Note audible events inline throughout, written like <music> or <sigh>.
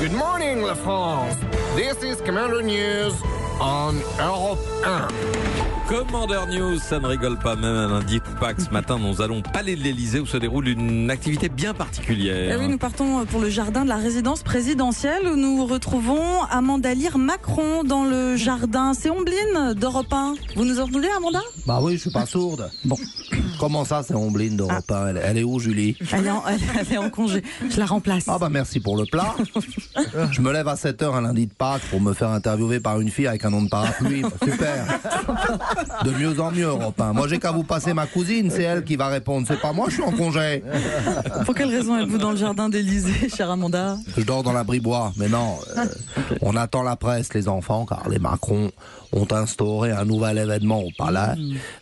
Good morning, la France. This is Commander News on Europe 1. Commander News, ça ne rigole pas, même un lundi. Ce matin, nous allons au Palais de l'Elysée où se déroule une activité bien particulière. Eh oui, nous partons pour le jardin de la résidence présidentielle où nous retrouvons Amanda Lear Macron dans le jardin. C'est Ombline d'Europe 1. Vous nous entendez, Amanda? Bah oui, je suis pas sourde. Bon. Comment ça, c'est Ombline d'Europe 1 elle, elle est où, Julie elle est, en, elle est en congé. Je la remplace. Ah bah merci pour le plat. <laughs> je me lève à 7h un lundi de Pâques pour me faire interviewer par une fille avec un nom de parapluie. Bah, super. De mieux en mieux, Europe 1. Moi, j'ai qu'à vous passer ma cousine, c'est elle qui va répondre. C'est pas moi, je suis en congé. Pour quelle raison êtes-vous dans le jardin d'Élysée, chère Amanda Je dors dans l'abri-bois. Mais non, euh, on attend la presse, les enfants, car les Macron ont instauré un nouvel événement au palais,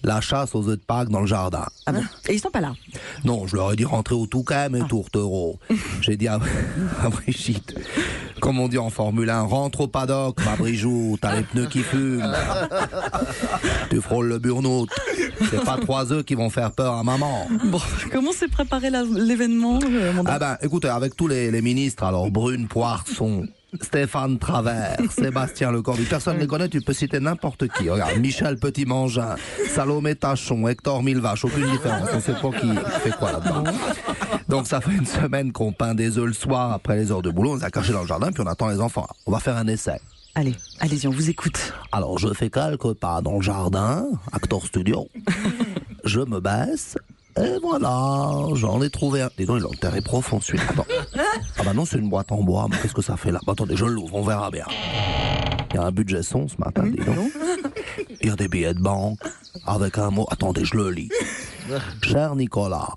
la chasse aux œufs de Pâques dans le jardin. Ah bon Et ils sont pas là Non, je leur ai dit rentrer au Touquet, mes tourtereaux. <laughs> J'ai dit à, <laughs> à Brigitte, comme on dit en Formule 1, rentre au paddock, ma Brigitte, t'as les pneus qui fument. <laughs> tu frôles le burnout. C'est pas trois œufs qui vont faire peur à maman. Bon, comment s'est préparé l'événement, euh, Ah ben, écoutez, avec tous les, les ministres, alors Brune Poisson, Stéphane Travers, <laughs> Sébastien Lecornu, personne ne les connaît, tu peux citer n'importe qui. Regarde, Michel Petit-Mangin, Salomé Tachon, Hector Millevache, aucune différence, on sait pas qui fait quoi là-dedans. Donc ça fait une semaine qu'on peint des œufs le soir après les heures de boulot, on les a cachés dans le jardin, puis on attend les enfants. On va faire un essai. Allez, allez-y, on vous écoute. Alors je fais quelques pas dans le jardin, acteur studio, <laughs> je me baisse, et voilà, j'en ai trouvé un. Dis donc, il a enterré profond celui-là. Ah bah non, c'est une boîte en bois, mais qu'est-ce que ça fait là Bah, Attendez, je l'ouvre, on verra bien. Il y a un budget son ce matin, dis donc. Il y a des billets de banque, avec un mot, attendez, je le lis. Cher Nicolas,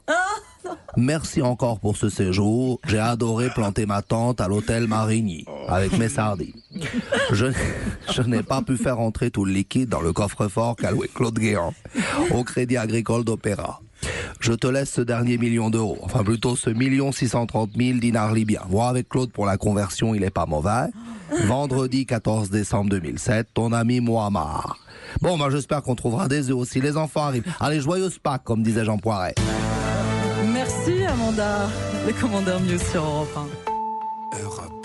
Merci encore pour ce séjour. J'ai adoré planter ma tente à l'hôtel Marigny avec mes sardines. Je, je n'ai pas pu faire entrer tout le liquide dans le coffre-fort qu'a loué Claude Guéant au Crédit Agricole d'Opéra. Je te laisse ce dernier million d'euros, enfin plutôt ce million 630 000 dinars libyens. Vois avec Claude pour la conversion, il est pas mauvais. Vendredi 14 décembre 2007, ton ami Mohamed. Bon, bah j'espère qu'on trouvera des œufs aussi. Les enfants arrivent. Allez, joyeuse Pâques, comme disait Jean Poiret. Merci, Amanda. Les commandeurs News sur Europe 1.